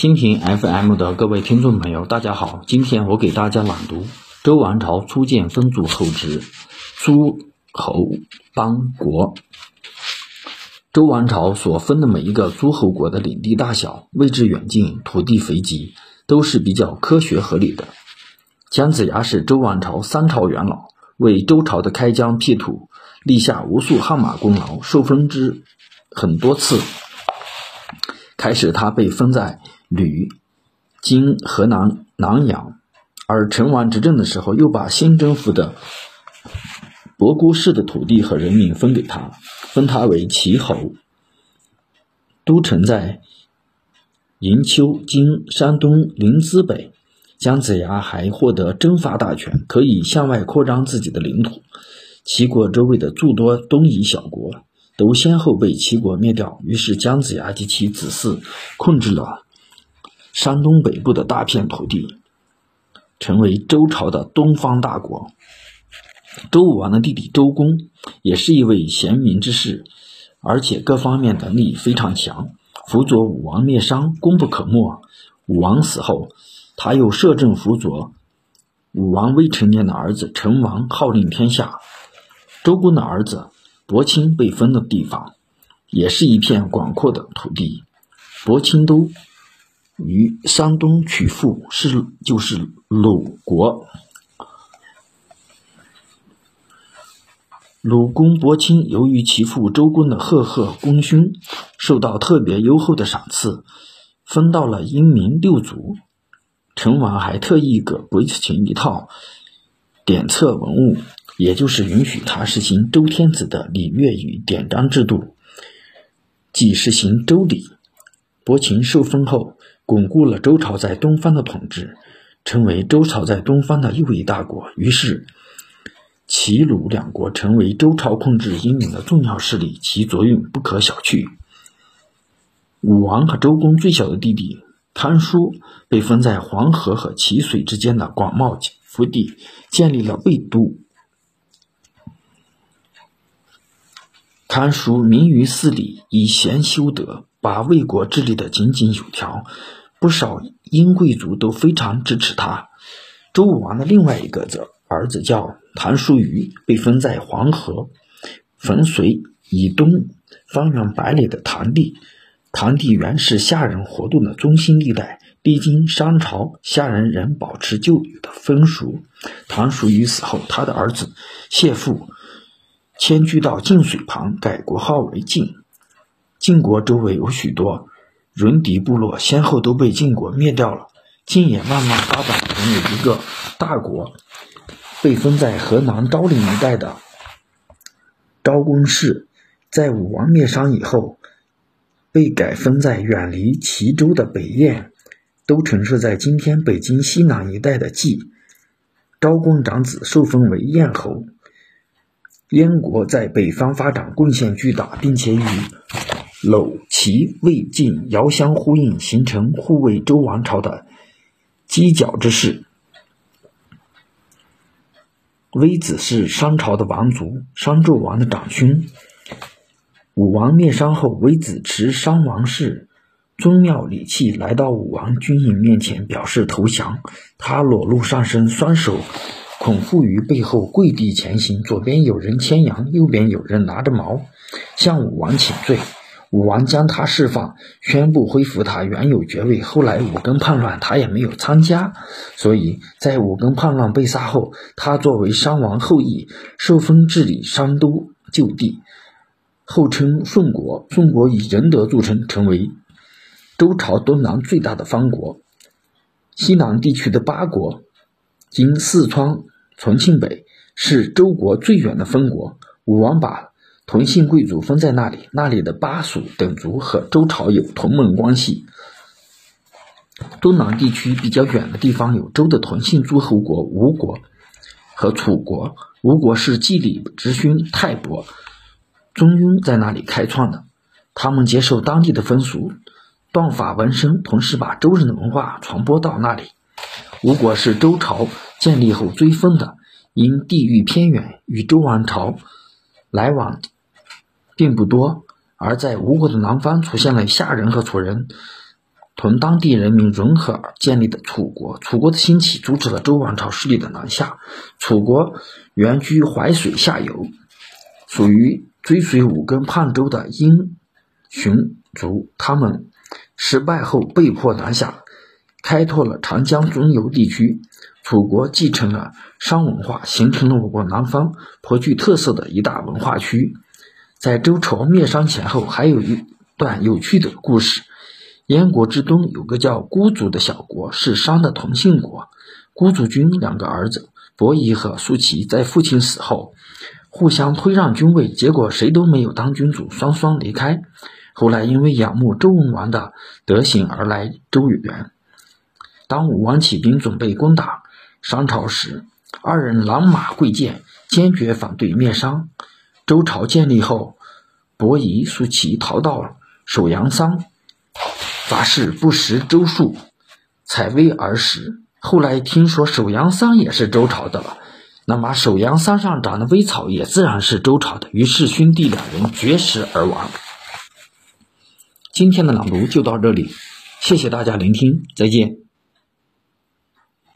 蜻蜓 FM 的各位听众朋友，大家好，今天我给大家朗读周王朝初建分组后之诸侯邦国。周王朝所分的每一个诸侯国的领地大小、位置远近、土地肥瘠，都是比较科学合理的。姜子牙是周王朝三朝元老，为周朝的开疆辟土立下无数汗马功劳，受封之很多次。开始，他被封在吕、今河南南阳，而成王执政的时候，又把新征服的博姑氏的土地和人民分给他。封他为齐侯，都城在营丘（今山东临淄北）。姜子牙还获得征伐大权，可以向外扩张自己的领土。齐国周围的诸多东夷小国都先后被齐国灭掉，于是姜子牙及其子嗣控制了山东北部的大片土地，成为周朝的东方大国。周武王的弟弟周公也是一位贤明之士，而且各方面能力非常强，辅佐武王灭商，功不可没。武王死后，他又摄政辅佐武王未成年的儿子成王，号令天下。周公的儿子伯钦被封的地方，也是一片广阔的土地。伯钦都于山东曲阜，是就是鲁国。鲁公伯钦由于其父周公的赫赫功勋，受到特别优厚的赏赐，分到了英明六族。成王还特意给伯钦一套典册文物，也就是允许他实行周天子的礼乐与典章制度，即实行周礼。伯禽受封后，巩固了周朝在东方的统治，成为周朝在东方的又一大国。于是。齐鲁两国成为周朝控制英明的重要势力，其作用不可小觑。武王和周公最小的弟弟康叔被封在黄河和淇水之间的广袤腹地，建立了魏都。康叔明于事理，以贤修德，把魏国治理得井井有条，不少殷贵族都非常支持他。周武王的另外一个儿子叫。谭叔虞被封在黄河汾水以东方圆百里的唐地。唐地原是夏人活动的中心地带，历经商朝，夏人仍保持旧有的风俗。唐叔虞死后，他的儿子谢父迁居到晋水旁，改国号为晋。晋国周围有许多戎狄部落，先后都被晋国灭掉了。晋也慢慢发展成为一个大国。被封在河南昭陵一带的昭公氏，在武王灭商以后，被改封在远离齐州的北燕，都城是在今天北京西南一带的冀。昭公长子受封为燕侯。燕国在北方发展贡献巨大，并且与鲁、齐、魏、晋遥相呼应，形成护卫周王朝的犄角之势。微子是商朝的王族，商纣王的长兄。武王灭商后，微子持商王室宗庙礼器来到武王军营面前，表示投降。他裸露上身，双手捆缚于背后，跪地前行，左边有人牵羊，右边有人拿着矛，向武王请罪。武王将他释放，宣布恢复他原有爵位。后来武庚叛乱，他也没有参加，所以在武庚叛乱被杀后，他作为商王后裔，受封治理商都旧地，后称宋国。宋国以仁德著称，成为周朝东南最大的方国。西南地区的八国，今四川、重庆北，是周国最远的封国。武王把。同姓贵族封在那里，那里的巴蜀等族和周朝有同盟关系。东南地区比较远的地方有周的同姓诸侯国吴国和楚国。吴国是季礼之勋泰伯、中庸在那里开创的，他们接受当地的风俗，断法纹身，同时把周人的文化传播到那里。吴国是周朝建立后追封的，因地域偏远，与周王朝来往。并不多，而在吴国的南方出现了夏人和楚人同当地人民融合而建立的楚国。楚国的兴起阻止了周王朝势力的南下。楚国原居淮水下游，属于追随武根叛周的殷雄族。他们失败后被迫南下，开拓了长江中游地区。楚国继承了商文化，形成了我国南方颇具特色的一大文化区。在周朝灭商前后，还有一段有趣的故事。燕国之东有个叫孤族的小国，是商的同姓国。孤族君两个儿子伯夷和叔齐，在父亲死后互相推让君位，结果谁都没有当君主，双双离开。后来因为仰慕周文王的德行而来周原。当武王起兵准备攻打。商朝时，二人狼马贵贱，坚决反对灭商。周朝建立后，伯夷、叔齐逃到首阳桑，发誓不食周粟，采薇而食。后来听说首阳桑也是周朝的了，那么首阳桑上长的苇草也自然是周朝的。于是兄弟两人绝食而亡。今天的朗读就到这里，谢谢大家聆听，再见。